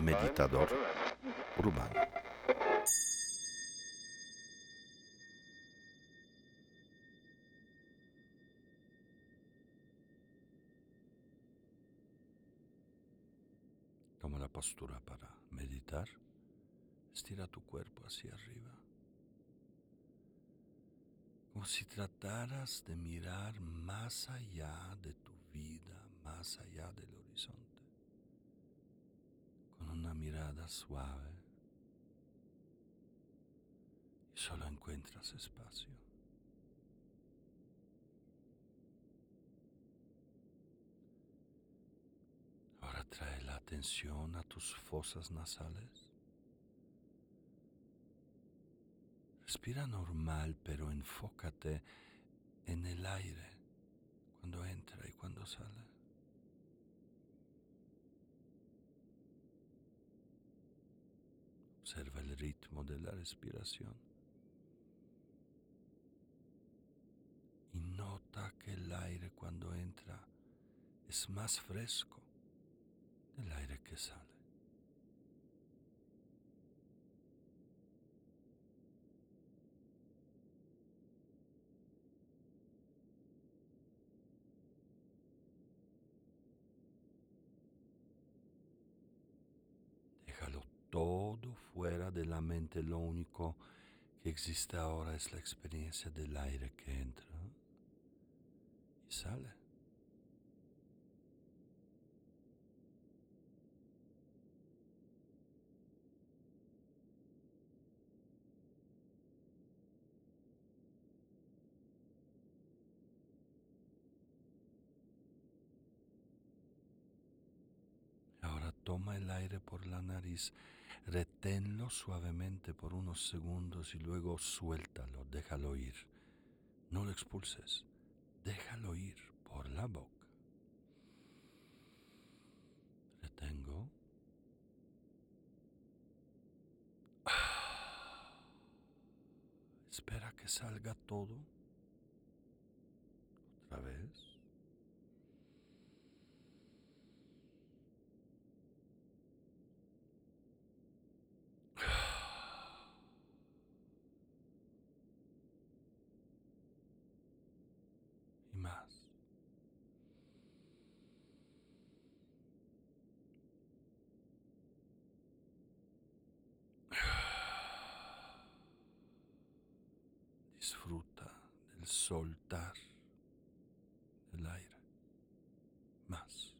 Meditador urbano. Toma la postura para meditar. Estira tu cuerpo hacia arriba. Como si trataras de mirar más allá de tu vida, más allá del horizonte. Con una mirada suave. Y solo encuentras espacio. Ahora trae la atención a tus fosas nasales. Respira normal, pero enfócate en el aire cuando entra y cuando sale. Observa el ritmo de la respiración. Y nota que el aire cuando entra es más fresco del aire que sale. Todo fuera de la mente. Lo único que existe ahora es la experiencia del aire que entra y sale. Ahora toma el aire por la nariz, reténlo suavemente por unos segundos y luego suéltalo, déjalo ir. No lo expulses, déjalo ir por la boca. Retengo. Espera que salga todo. Otra vez. Y más. Disfruta del soltar del aire. Más.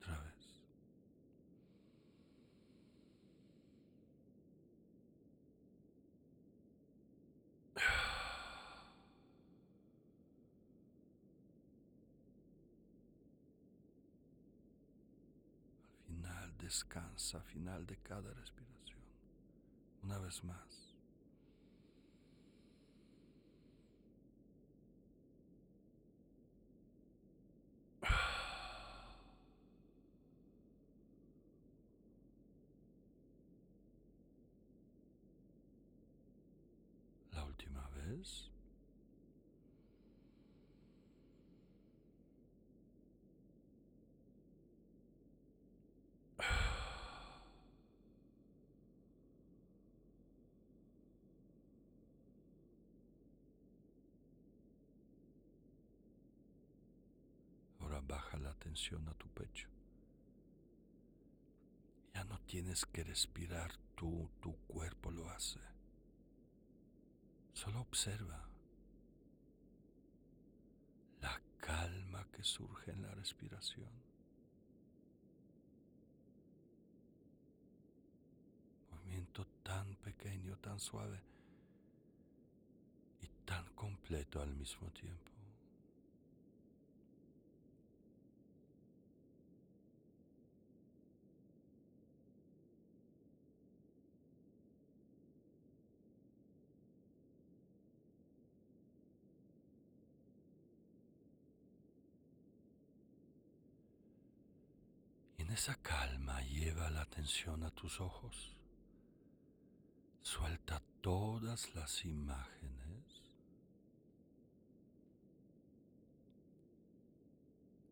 Otra vez. Al final descansa, final de cada respiración. Una vez más. La última vez. Ahora baja la atención a tu pecho. Ya no tienes que respirar tú, tu cuerpo lo hace. Solo observa la calma que surge en la respiración. Movimiento tan pequeño, tan suave y tan completo al mismo tiempo. Esa calma lleva la atención a tus ojos. Suelta todas las imágenes.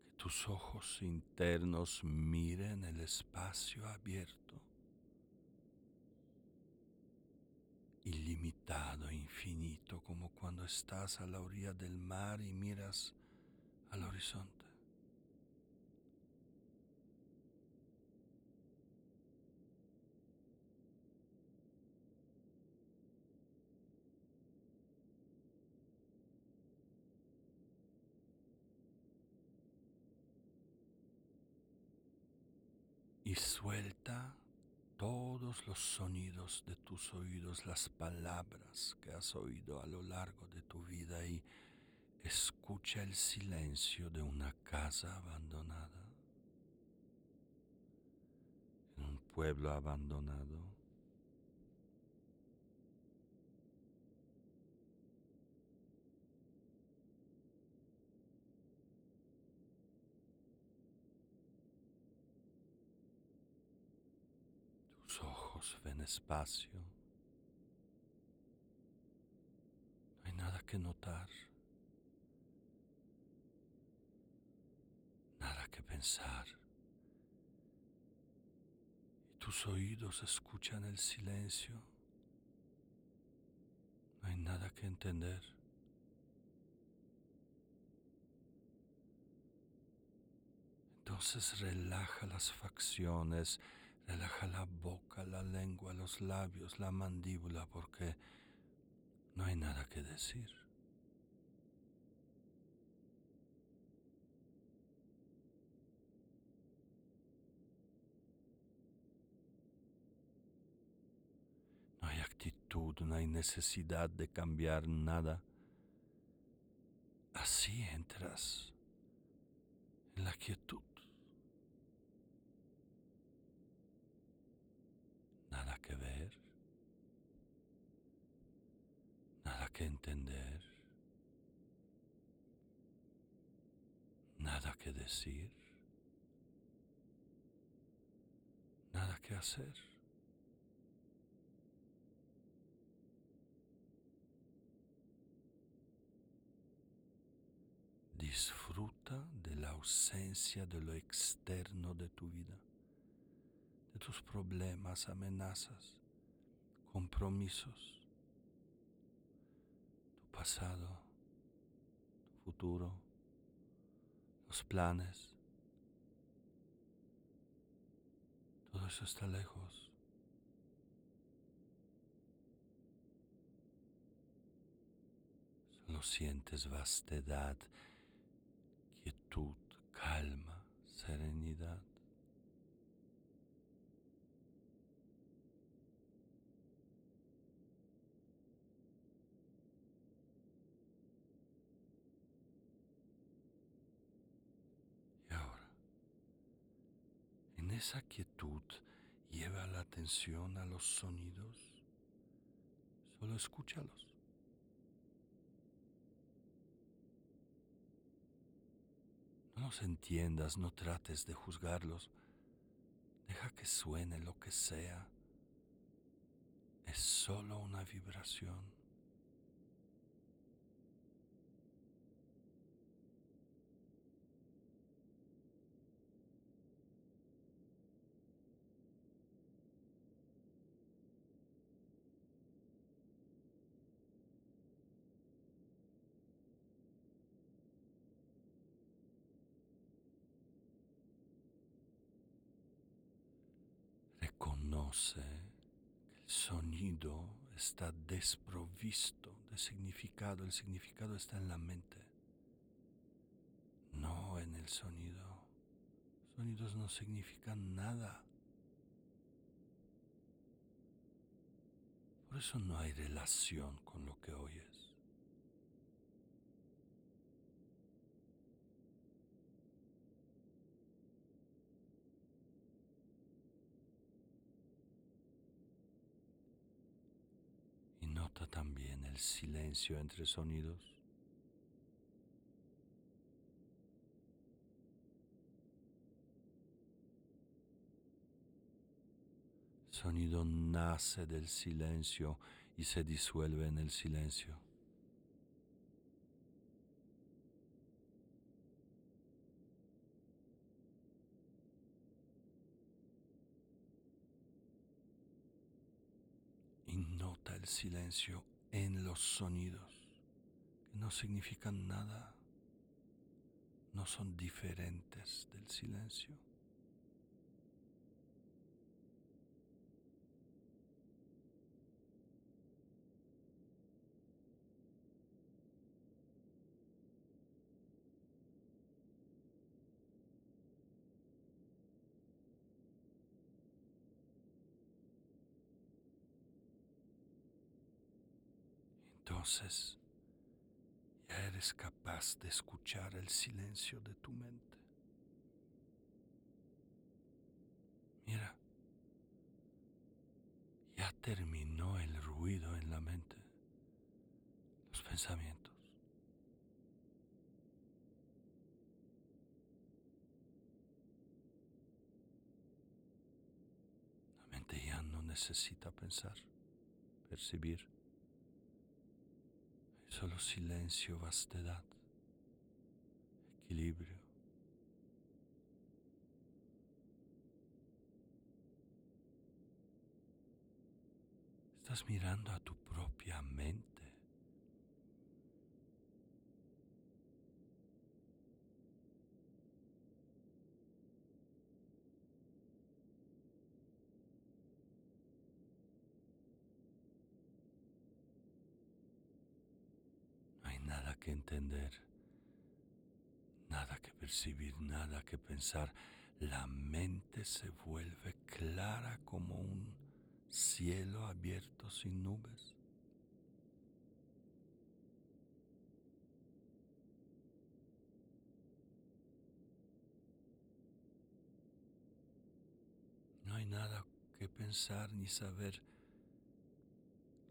Que tus ojos internos miren el espacio abierto. ilimitado, infinito, como cuando estás a la orilla del mar y miras al horizonte. Y suelta todos los sonidos de tus oídos, las palabras que has oído a lo largo de tu vida y escucha el silencio de una casa abandonada, un pueblo abandonado. Ven espacio. No hay nada que notar, nada que pensar. Y tus oídos escuchan el silencio. No hay nada que entender. Entonces relaja las facciones Relaja la boca, la lengua, los labios, la mandíbula, porque no hay nada que decir. No hay actitud, no hay necesidad de cambiar nada. Así entras en la quietud. que ver, nada que entender, nada que nada que hacer. Disfruta de la ausencia de lo externo de tu vida tus problemas, amenazas, compromisos, tu pasado, tu futuro, los planes. Todo eso está lejos. Solo sientes vastedad, quietud, calma, serenidad. Esa quietud lleva la atención a los sonidos, solo escúchalos. No los entiendas, no trates de juzgarlos. Deja que suene lo que sea. Es solo una vibración. Que el sonido está desprovisto de significado, el significado está en la mente, no en el sonido. Sonidos no significan nada. Por eso no hay relación con lo que oyes. Silencio entre sonidos. sonido nace del silencio y se disuelve en el silencio. Y nota el silencio en los sonidos, que no significan nada, no son diferentes del silencio. Entonces ya eres capaz de escuchar el silencio de tu mente. Mira, ya terminó el ruido en la mente, los pensamientos. La mente ya no necesita pensar, percibir solo silencio, vastedad, equilibrio. Estás mirando a tu propia mente. Que entender, nada que percibir, nada que pensar. La mente se vuelve clara como un cielo abierto sin nubes. No hay nada que pensar ni saber.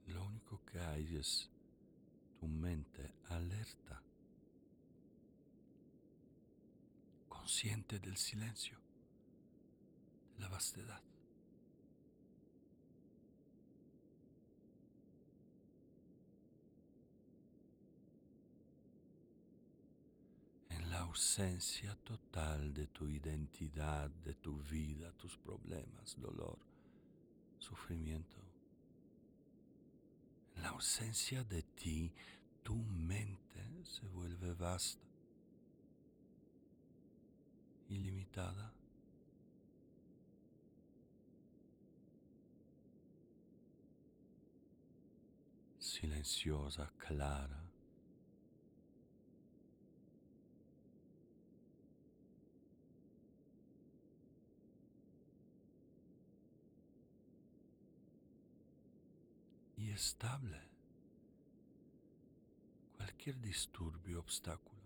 Lo único que hay es tu mente alerta, consciente del silencio, de la vastedad. En la ausencia total de tu identidad, de tu vida, tus problemas, dolor, sufrimiento en la ausencia de ti, tu mente se vuelve vasta, ilimitada. silenciosa, clara. Y estable. Cualquier disturbio, obstáculo,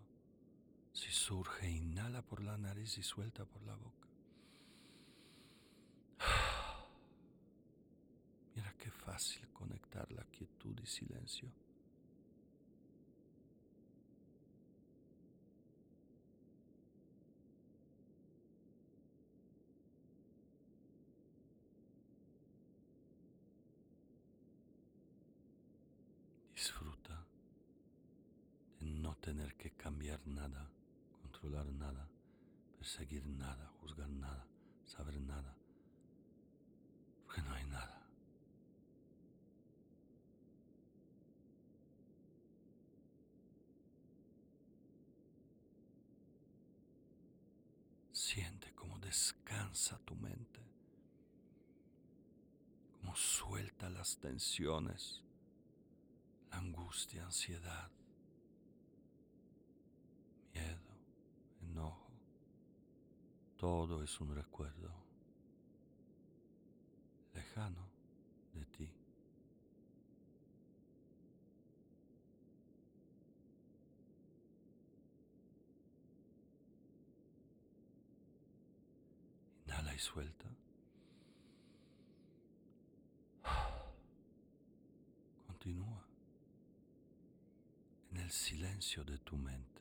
si surge, inhala por la nariz y suelta por la boca. Mira qué fácil conectar la quietud y silencio. Tener que cambiar nada, controlar nada, perseguir nada, juzgar nada, saber nada, porque no hay nada. Siente cómo descansa tu mente, cómo suelta las tensiones, la angustia, ansiedad. Todo es un recuerdo lejano de ti. Inhala y suelta. Continúa en el silencio de tu mente.